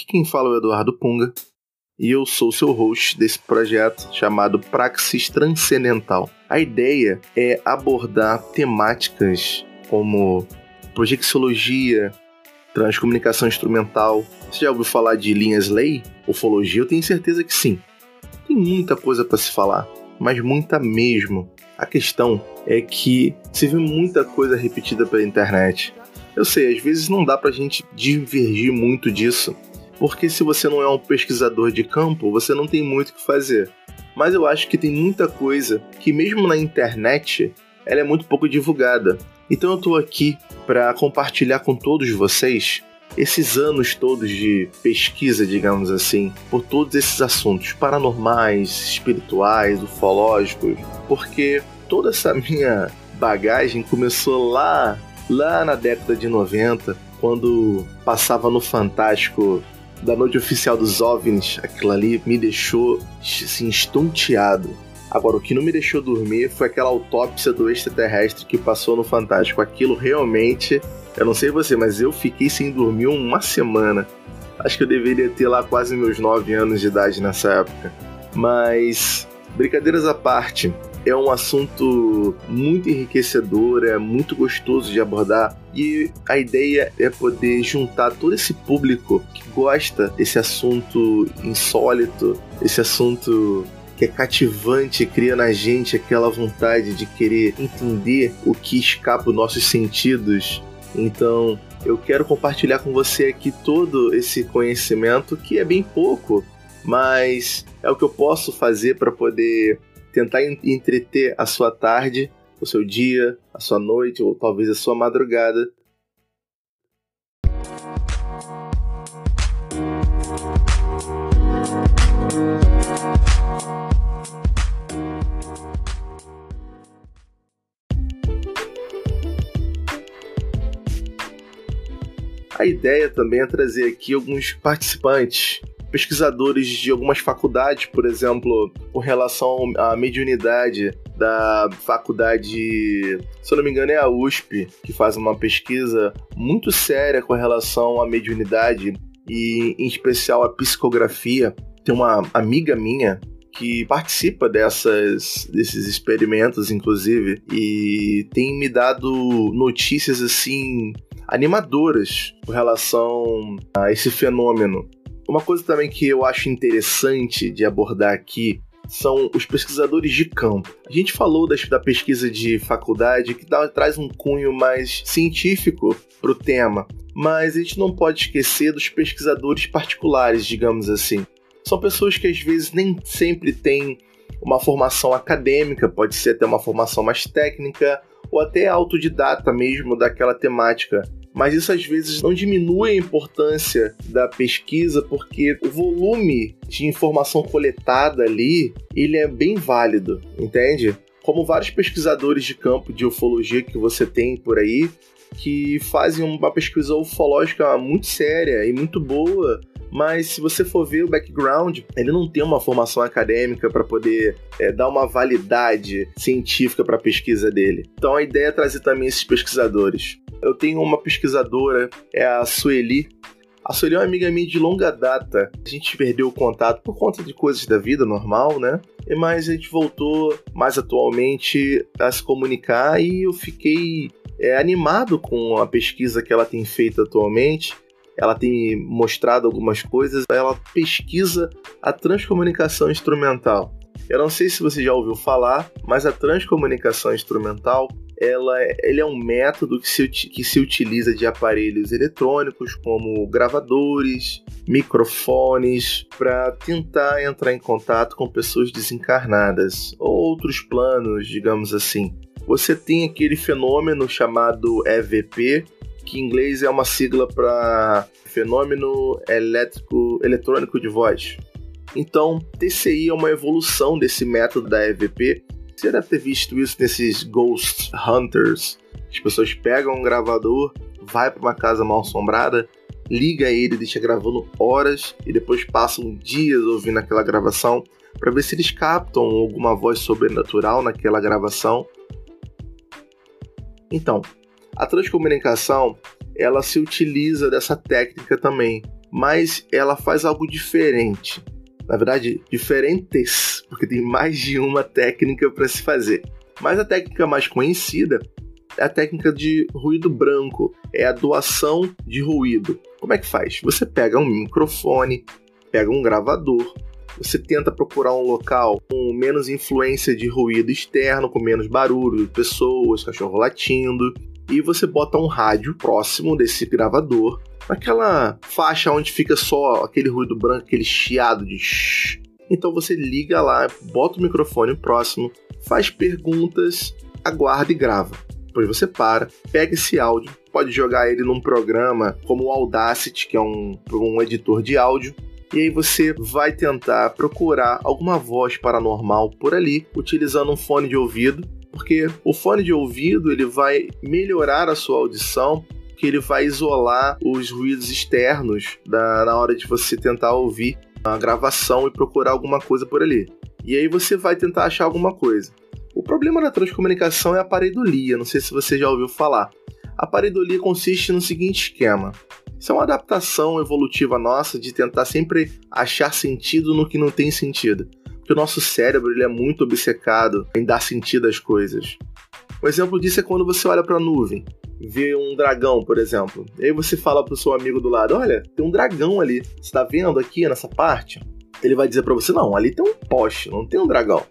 Aqui quem fala é o Eduardo Punga e eu sou seu host desse projeto chamado Praxis Transcendental. A ideia é abordar temáticas como projeciologia, transcomunicação instrumental. Você já ouviu falar de linhas lei? Ufologia? Eu tenho certeza que sim. Tem muita coisa para se falar, mas muita mesmo. A questão é que se vê muita coisa repetida pela internet. Eu sei, às vezes não dá pra gente divergir muito disso, porque se você não é um pesquisador de campo, você não tem muito o que fazer. Mas eu acho que tem muita coisa que, mesmo na internet, ela é muito pouco divulgada. Então eu tô aqui para compartilhar com todos vocês esses anos todos de pesquisa, digamos assim, por todos esses assuntos paranormais, espirituais, ufológicos, porque toda essa minha bagagem começou lá, lá na década de 90, quando passava no Fantástico da noite oficial dos OVNIs, aquilo ali me deixou assim, estonteado. Agora, o que não me deixou dormir foi aquela autópsia do extraterrestre que passou no Fantástico. Aquilo realmente, eu não sei você, mas eu fiquei sem dormir uma semana. Acho que eu deveria ter lá quase meus 9 anos de idade nessa época. Mas, brincadeiras à parte, é um assunto muito enriquecedor, é muito gostoso de abordar e a ideia é poder juntar todo esse público que gosta desse assunto insólito, esse assunto que é cativante, cria na gente aquela vontade de querer entender o que escapa dos nossos sentidos. Então, eu quero compartilhar com você aqui todo esse conhecimento que é bem pouco, mas é o que eu posso fazer para poder tentar entreter a sua tarde, o seu dia, a sua noite ou talvez a sua madrugada. A ideia também é trazer aqui alguns participantes pesquisadores de algumas faculdades, por exemplo, com relação à mediunidade da faculdade, se eu não me engano, é a USP, que faz uma pesquisa muito séria com relação à mediunidade e, em especial, a psicografia. Tem uma amiga minha que participa dessas, desses experimentos, inclusive, e tem me dado notícias assim animadoras com relação a esse fenômeno. Uma coisa também que eu acho interessante de abordar aqui são os pesquisadores de campo. A gente falou das, da pesquisa de faculdade que dá, traz um cunho mais científico para o tema, mas a gente não pode esquecer dos pesquisadores particulares, digamos assim. São pessoas que às vezes nem sempre têm uma formação acadêmica, pode ser até uma formação mais técnica ou até autodidata mesmo daquela temática mas isso às vezes não diminui a importância da pesquisa porque o volume de informação coletada ali, ele é bem válido, entende? Como vários pesquisadores de campo de ufologia que você tem por aí, que fazem uma pesquisa ufológica muito séria e muito boa, mas se você for ver o background, ele não tem uma formação acadêmica para poder é, dar uma validade científica para a pesquisa dele. Então a ideia é trazer também esses pesquisadores. Eu tenho uma pesquisadora, é a Sueli. A Sueli é uma amiga minha de longa data. A gente perdeu o contato por conta de coisas da vida normal, né? Mas a gente voltou mais atualmente a se comunicar e eu fiquei é, animado com a pesquisa que ela tem feito atualmente. Ela tem mostrado algumas coisas. Ela pesquisa a transcomunicação instrumental. Eu não sei se você já ouviu falar, mas a transcomunicação instrumental ela, é, ele é um método que se, que se utiliza de aparelhos eletrônicos como gravadores, microfones, para tentar entrar em contato com pessoas desencarnadas ou outros planos, digamos assim. Você tem aquele fenômeno chamado EVP, que em inglês é uma sigla para fenômeno elétrico eletrônico de voz. Então, TCI é uma evolução desse método da EVP você deve ter visto isso nesses Ghost Hunters. As pessoas pegam um gravador, vai para uma casa mal assombrada, liga ele, deixa gravando horas e depois passam dias ouvindo aquela gravação para ver se eles captam alguma voz sobrenatural naquela gravação. Então, a transcomunicação ela se utiliza dessa técnica também, mas ela faz algo diferente. Na verdade, diferentes, porque tem mais de uma técnica para se fazer. Mas a técnica mais conhecida é a técnica de ruído branco, é a doação de ruído. Como é que faz? Você pega um microfone, pega um gravador, você tenta procurar um local com menos influência de ruído externo, com menos barulho, pessoas, cachorro latindo, e você bota um rádio próximo desse gravador, naquela faixa onde fica só aquele ruído branco, aquele chiado de shh. Então você liga lá, bota o microfone próximo, faz perguntas, aguarda e grava. Depois você para, pega esse áudio, pode jogar ele num programa como o Audacity, que é um, um editor de áudio, e aí você vai tentar procurar alguma voz paranormal por ali, utilizando um fone de ouvido, porque o fone de ouvido ele vai melhorar a sua audição, que ele vai isolar os ruídos externos da, na hora de você tentar ouvir a gravação e procurar alguma coisa por ali. E aí você vai tentar achar alguma coisa. O problema da transcomunicação é a pareidolia, não sei se você já ouviu falar. A pareidolia consiste no seguinte esquema: isso é uma adaptação evolutiva nossa de tentar sempre achar sentido no que não tem sentido. Porque o nosso cérebro ele é muito obcecado em dar sentido às coisas. Um exemplo disso é quando você olha para a nuvem, vê um dragão, por exemplo. E aí você fala pro seu amigo do lado: Olha, tem um dragão ali. Você está vendo aqui nessa parte? Ele vai dizer para você: Não, ali tem um poste, não tem um dragão.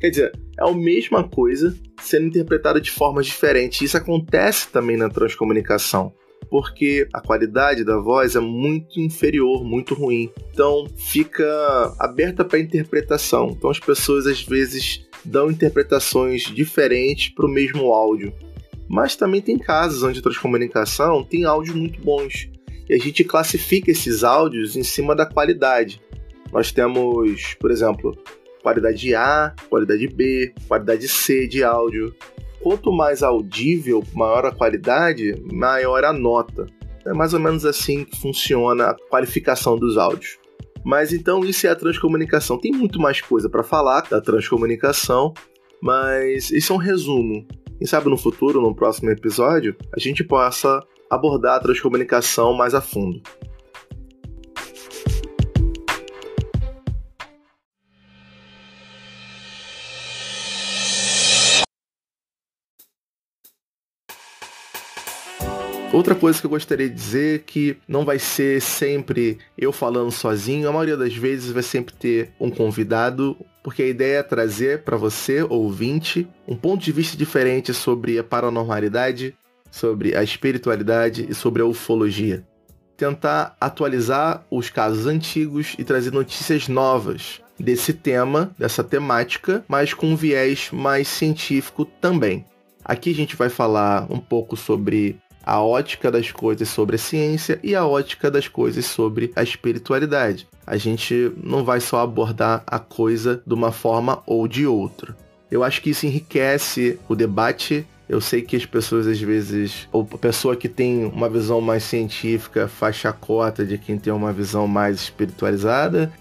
Quer dizer, é a mesma coisa sendo interpretada de formas diferentes. Isso acontece também na transcomunicação porque a qualidade da voz é muito inferior, muito ruim. Então fica aberta para interpretação. Então as pessoas às vezes dão interpretações diferentes para o mesmo áudio. Mas também tem casos onde a transcomunicação tem áudios muito bons. E a gente classifica esses áudios em cima da qualidade. Nós temos, por exemplo, qualidade A, qualidade B, qualidade C de áudio quanto mais audível, maior a qualidade, maior a nota. É mais ou menos assim que funciona a qualificação dos áudios. Mas então isso é a transcomunicação. Tem muito mais coisa para falar da transcomunicação, mas isso é um resumo. Quem sabe no futuro, no próximo episódio, a gente possa abordar a transcomunicação mais a fundo. Outra coisa que eu gostaria de dizer é que não vai ser sempre eu falando sozinho, a maioria das vezes vai sempre ter um convidado, porque a ideia é trazer para você, ouvinte, um ponto de vista diferente sobre a paranormalidade, sobre a espiritualidade e sobre a ufologia. Tentar atualizar os casos antigos e trazer notícias novas desse tema, dessa temática, mas com um viés mais científico também. Aqui a gente vai falar um pouco sobre a ótica das coisas sobre a ciência e a ótica das coisas sobre a espiritualidade. A gente não vai só abordar a coisa de uma forma ou de outra. Eu acho que isso enriquece o debate. Eu sei que as pessoas às vezes, ou a pessoa que tem uma visão mais científica faz chacota de quem tem uma visão mais espiritualizada,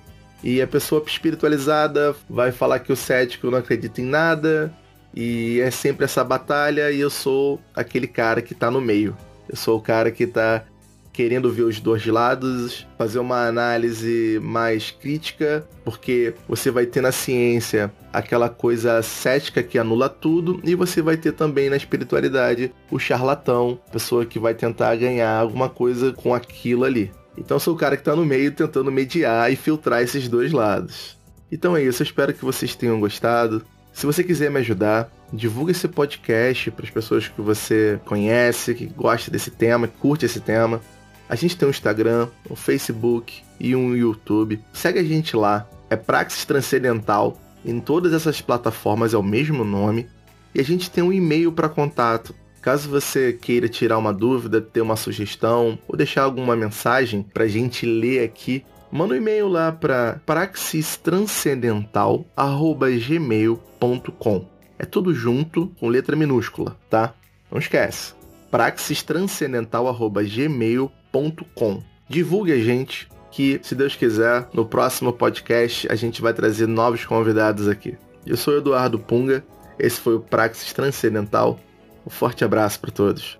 e a pessoa espiritualizada vai falar que o cético não acredita em nada, e é sempre essa batalha e eu sou aquele cara que tá no meio. Eu sou o cara que tá querendo ver os dois lados, fazer uma análise mais crítica, porque você vai ter na ciência aquela coisa cética que anula tudo, e você vai ter também na espiritualidade o charlatão, pessoa que vai tentar ganhar alguma coisa com aquilo ali. Então sou o cara que está no meio tentando mediar e filtrar esses dois lados. Então é isso, eu espero que vocês tenham gostado. Se você quiser me ajudar, divulgue esse podcast para as pessoas que você conhece, que gosta desse tema, que curte esse tema. A gente tem um Instagram, um Facebook e um YouTube. Segue a gente lá. É Praxis Transcendental. Em todas essas plataformas é o mesmo nome. E a gente tem um e-mail para contato. Caso você queira tirar uma dúvida, ter uma sugestão ou deixar alguma mensagem para a gente ler aqui, manda um e-mail lá para praxistranscendental@gmail.com. É tudo junto com letra minúscula, tá? Não esquece. praxistranscendental@gmail.com. Divulgue a gente que, se Deus quiser, no próximo podcast a gente vai trazer novos convidados aqui. Eu sou Eduardo Punga, esse foi o Praxis Transcendental. Um forte abraço para todos.